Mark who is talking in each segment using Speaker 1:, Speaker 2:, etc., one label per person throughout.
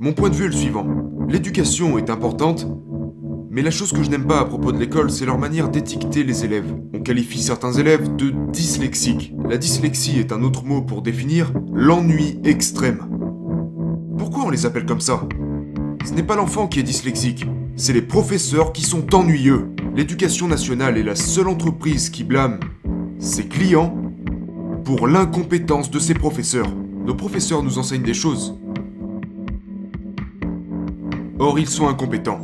Speaker 1: Mon point de vue est le suivant. L'éducation est importante, mais la chose que je n'aime pas à propos de l'école, c'est leur manière d'étiqueter les élèves. On qualifie certains élèves de dyslexiques. La dyslexie est un autre mot pour définir l'ennui extrême. Pourquoi on les appelle comme ça? Ce n'est pas l'enfant qui est dyslexique, c'est les professeurs qui sont ennuyeux. L'éducation nationale est la seule entreprise qui blâme ses clients pour l'incompétence de ses professeurs. Nos professeurs nous enseignent des choses. Or, ils sont incompétents.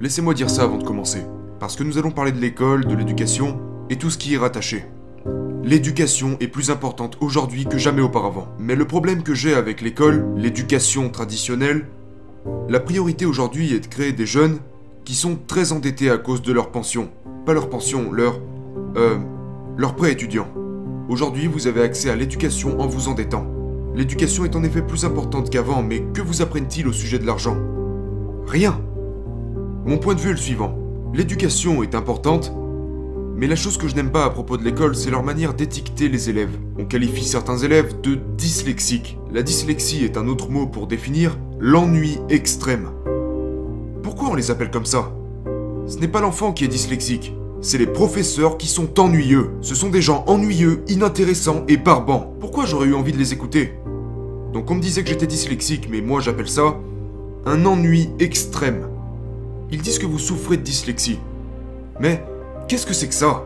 Speaker 1: Laissez-moi dire ça avant de commencer, parce que nous allons parler de l'école, de l'éducation et tout ce qui y est rattaché. L'éducation est plus importante aujourd'hui que jamais auparavant. Mais le problème que j'ai avec l'école, l'éducation traditionnelle, la priorité aujourd'hui est de créer des jeunes qui sont très endettés à cause de leur pension. Pas leur pension, leur... Euh... leur prêt étudiant. Aujourd'hui, vous avez accès à l'éducation en vous endettant. L'éducation est en effet plus importante qu'avant, mais que vous apprennent-ils au sujet de l'argent? Rien mon point de vue est le suivant. L'éducation est importante, mais la chose que je n'aime pas à propos de l'école, c'est leur manière d'étiqueter les élèves. On qualifie certains élèves de dyslexiques. La dyslexie est un autre mot pour définir l'ennui extrême. Pourquoi on les appelle comme ça? Ce n'est pas l'enfant qui est dyslexique, c'est les professeurs qui sont ennuyeux. Ce sont des gens ennuyeux, inintéressants et barbants. Pourquoi j'aurais eu envie de les écouter? Donc on me disait que j'étais dyslexique, mais moi j'appelle ça un ennui extrême. Ils disent que vous souffrez de dyslexie. Mais qu'est-ce que c'est que ça?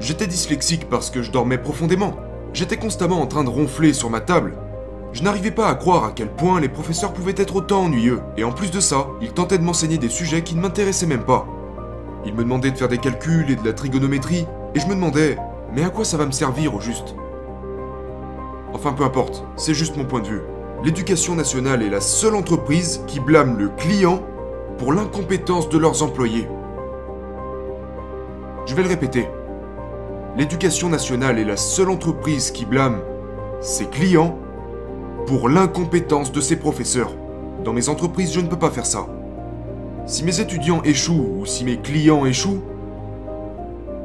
Speaker 1: J'étais dyslexique parce que je dormais profondément. J'étais constamment en train de ronfler sur ma table. Je n'arrivais pas à croire à quel point les professeurs pouvaient être autant ennuyeux. Et en plus de ça, ils tentaient de m'enseigner des sujets qui ne m'intéressaient même pas. Ils me demandaient de faire des calculs et de la trigonométrie, et je me demandais, mais à quoi ça va me servir au juste? Enfin peu importe, c'est juste mon point de vue. L'éducation nationale est la seule entreprise qui blâme le client pour l'incompétence de leurs employés. Je vais le répéter. L'éducation nationale est la seule entreprise qui blâme ses clients pour l'incompétence de ses professeurs. Dans mes entreprises, je ne peux pas faire ça. Si mes étudiants échouent ou si mes clients échouent,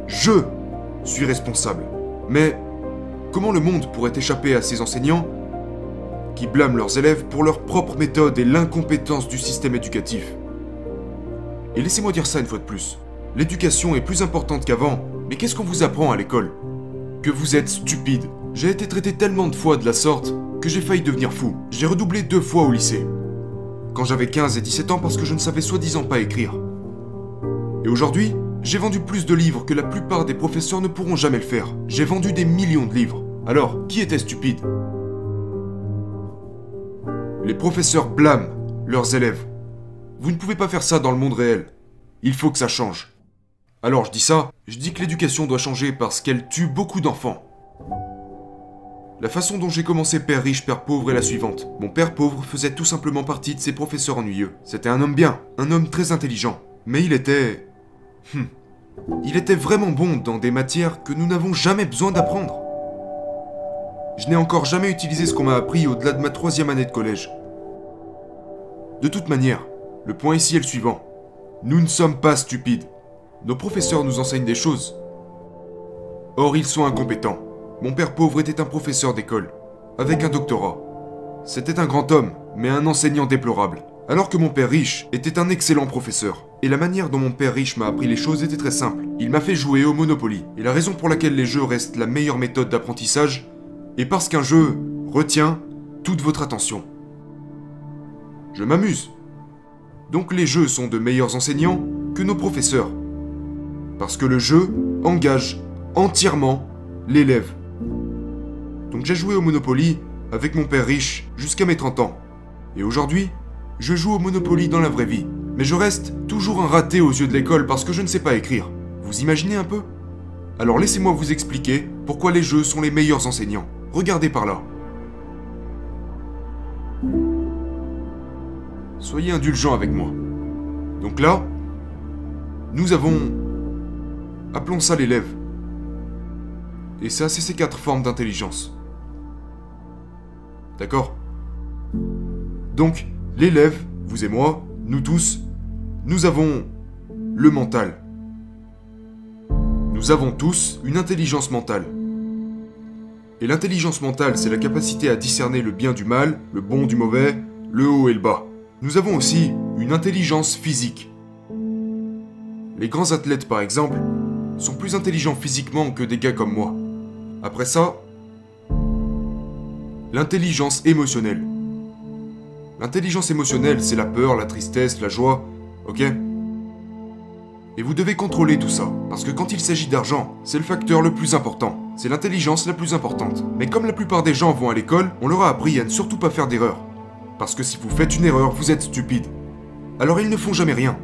Speaker 1: je suis responsable. Mais comment le monde pourrait échapper à ces enseignants qui blâment leurs élèves pour leur propre méthode et l'incompétence du système éducatif? Et laissez-moi dire ça une fois de plus. L'éducation est plus importante qu'avant, mais qu'est-ce qu'on vous apprend à l'école? Que vous êtes stupide. J'ai été traité tellement de fois de la sorte que j'ai failli devenir fou. J'ai redoublé deux fois au lycée. Quand j'avais 15 et 17 ans parce que je ne savais soi-disant pas écrire. Et aujourd'hui, j'ai vendu plus de livres que la plupart des professeurs ne pourront jamais le faire. J'ai vendu des millions de livres. Alors, qui était stupide? Les professeurs blâment leurs élèves vous ne pouvez pas faire ça dans le monde réel. Il faut que ça change. Alors je dis ça, je dis que l'éducation doit changer parce qu'elle tue beaucoup d'enfants. La façon dont j'ai commencé Père riche, Père pauvre est la suivante. Mon père pauvre faisait tout simplement partie de ses professeurs ennuyeux. C'était un homme bien, un homme très intelligent. Mais il était... Hmm. Il était vraiment bon dans des matières que nous n'avons jamais besoin d'apprendre. Je n'ai encore jamais utilisé ce qu'on m'a appris au-delà de ma troisième année de collège. De toute manière, le point ici est le suivant. Nous ne sommes pas stupides. Nos professeurs nous enseignent des choses. Or, ils sont incompétents. Mon père pauvre était un professeur d'école, avec un doctorat. C'était un grand homme, mais un enseignant déplorable. Alors que mon père riche était un excellent professeur. Et la manière dont mon père riche m'a appris les choses était très simple. Il m'a fait jouer au Monopoly. Et la raison pour laquelle les jeux restent la meilleure méthode d'apprentissage est parce qu'un jeu retient toute votre attention. Je m'amuse, donc les jeux sont de meilleurs enseignants que nos professeurs. Parce que le jeu engage entièrement l'élève. Donc j'ai joué au Monopoly avec mon père riche jusqu'à mes 30 ans. Et aujourd'hui, je joue au Monopoly dans la vraie vie. Mais je reste toujours un raté aux yeux de l'école parce que je ne sais pas écrire. Vous imaginez un peu? Alors laissez-moi vous expliquer pourquoi les jeux sont les meilleurs enseignants. Regardez par là. Soyez indulgents avec moi. Donc là, nous avons... Appelons ça l'élève. Et ça, c'est ces quatre formes d'intelligence. D'accord? Donc, l'élève, vous et moi, nous tous, nous avons le mental. Nous avons tous une intelligence mentale. Et l'intelligence mentale, c'est la capacité à discerner le bien du mal, le bon du mauvais, le haut et le bas. Nous avons aussi une intelligence physique. Les grands athlètes, par exemple, sont plus intelligents physiquement que des gars comme moi. Après ça, l'intelligence émotionnelle. L'intelligence émotionnelle, c'est la peur, la tristesse, la joie, ok? Et vous devez contrôler tout ça, parce que quand il s'agit d'argent, c'est le facteur le plus important. C'est l'intelligence la plus importante. Mais comme la plupart des gens vont à l'école, on leur a appris à ne surtout pas faire d'erreurs. Parce que si vous faites une erreur, vous êtes stupide. Alors ils ne font jamais rien.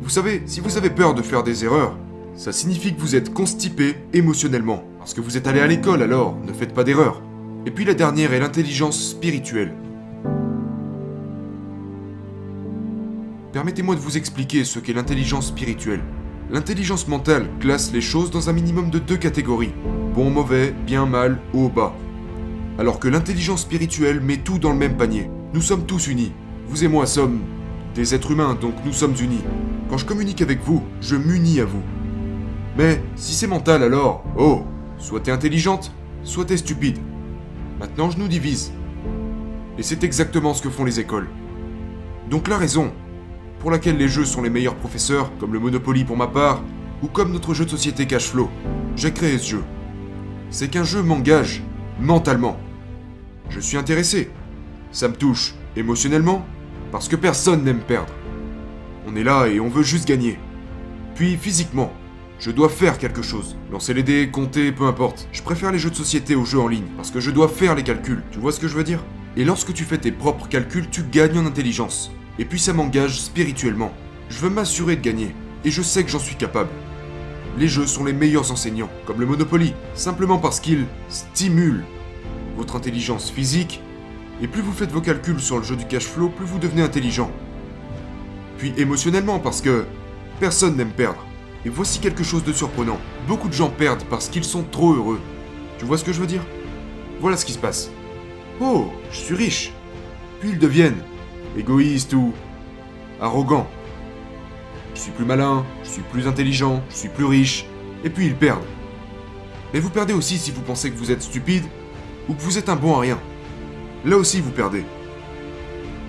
Speaker 1: Vous savez, si vous avez peur de faire des erreurs, ça signifie que vous êtes constipé émotionnellement. Parce que vous êtes allé à l'école alors, ne faites pas d'erreurs. Et puis la dernière est l'intelligence spirituelle. Permettez-moi de vous expliquer ce qu'est l'intelligence spirituelle. L'intelligence mentale classe les choses dans un minimum de deux catégories. Bon, mauvais, bien, mal, haut, bas. Alors que l'intelligence spirituelle met tout dans le même panier. Nous sommes tous unis. Vous et moi sommes des êtres humains, donc nous sommes unis. Quand je communique avec vous, je m'unis à vous. Mais si c'est mental alors, oh, soit t'es intelligente, soit t'es stupide. Maintenant je nous divise. Et c'est exactement ce que font les écoles. Donc la raison pour laquelle les jeux sont les meilleurs professeurs, comme le Monopoly pour ma part, ou comme notre jeu de société Cashflow, j'ai créé ce jeu. C'est qu'un jeu m'engage mentalement. Je suis intéressé. Ça me touche émotionnellement, parce que personne n'aime perdre. On est là et on veut juste gagner. Puis physiquement, je dois faire quelque chose. Lancer les dés, compter, peu importe. Je préfère les jeux de société aux jeux en ligne, parce que je dois faire les calculs. Tu vois ce que je veux dire? Et lorsque tu fais tes propres calculs, tu gagnes en intelligence. Et puis ça m'engage spirituellement. Je veux m'assurer de gagner, et je sais que j'en suis capable. Les jeux sont les meilleurs enseignants, comme le Monopoly, simplement parce qu'ils stimulent votre intelligence physique, et plus vous faites vos calculs sur le jeu du cash flow, plus vous devenez intelligent. Puis émotionnellement, parce que personne n'aime perdre. Et voici quelque chose de surprenant. Beaucoup de gens perdent parce qu'ils sont trop heureux. Tu vois ce que je veux dire? Voilà ce qui se passe. Oh, je suis riche. Puis ils deviennent égoïstes ou arrogants. Je suis plus malin, je suis plus intelligent, je suis plus riche, et puis ils perdent. Mais vous perdez aussi si vous pensez que vous êtes stupide ou que vous êtes un bon à rien. Là aussi vous perdez.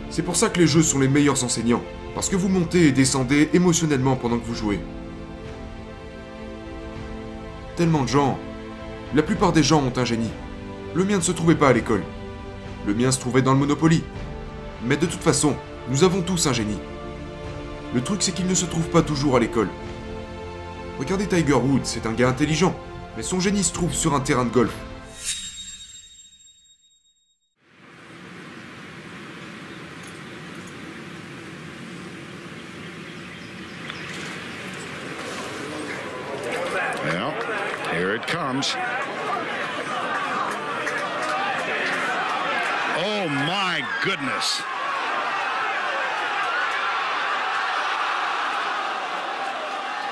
Speaker 1: C'est pour ça que les jeux sont les meilleurs enseignants, parce que vous montez et descendez émotionnellement pendant que vous jouez. Tellement de gens. La plupart des gens ont un génie. Le mien ne se trouvait pas à l'école. Le mien se trouvait dans le Monopoly. Mais de toute façon, nous avons tous un génie. Le truc c'est qu'il ne se trouve pas toujours à l'école. Regardez Tiger Woods, c'est un gars intelligent, mais son génie se trouve sur un terrain de golf.
Speaker 2: Oh my goodness.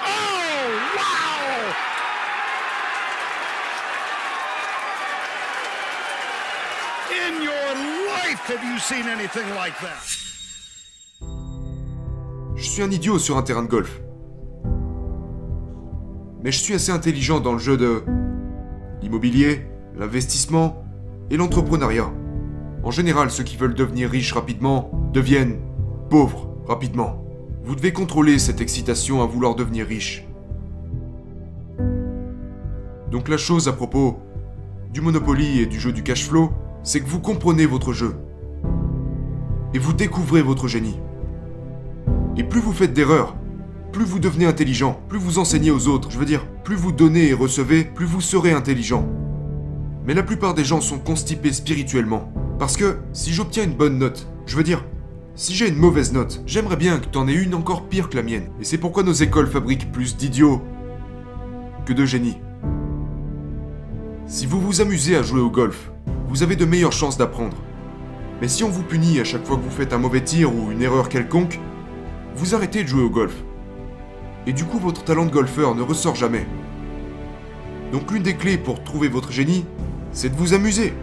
Speaker 2: Oh, wow! In your life, have you seen anything like that?
Speaker 1: Je suis un idiot sur un terrain de golf. Mais je suis assez intelligent dans le jeu de l'immobilier, l'investissement et l'entrepreneuriat. En général, ceux qui veulent devenir riches rapidement deviennent pauvres rapidement. Vous devez contrôler cette excitation à vouloir devenir riche. Donc la chose à propos du Monopoly et du jeu du cash flow, c'est que vous comprenez votre jeu. Et vous découvrez votre génie. Et plus vous faites d'erreurs, plus vous devenez intelligent, plus vous enseignez aux autres, je veux dire, plus vous donnez et recevez, plus vous serez intelligent. Mais la plupart des gens sont constipés spirituellement. Parce que si j'obtiens une bonne note, je veux dire, si j'ai une mauvaise note, j'aimerais bien que t'en aies une encore pire que la mienne. Et c'est pourquoi nos écoles fabriquent plus d'idiots que de génies. Si vous vous amusez à jouer au golf, vous avez de meilleures chances d'apprendre. Mais si on vous punit à chaque fois que vous faites un mauvais tir ou une erreur quelconque, vous arrêtez de jouer au golf. Et du coup, votre talent de golfeur ne ressort jamais. Donc l'une des clés pour trouver votre génie, c'est de vous amuser.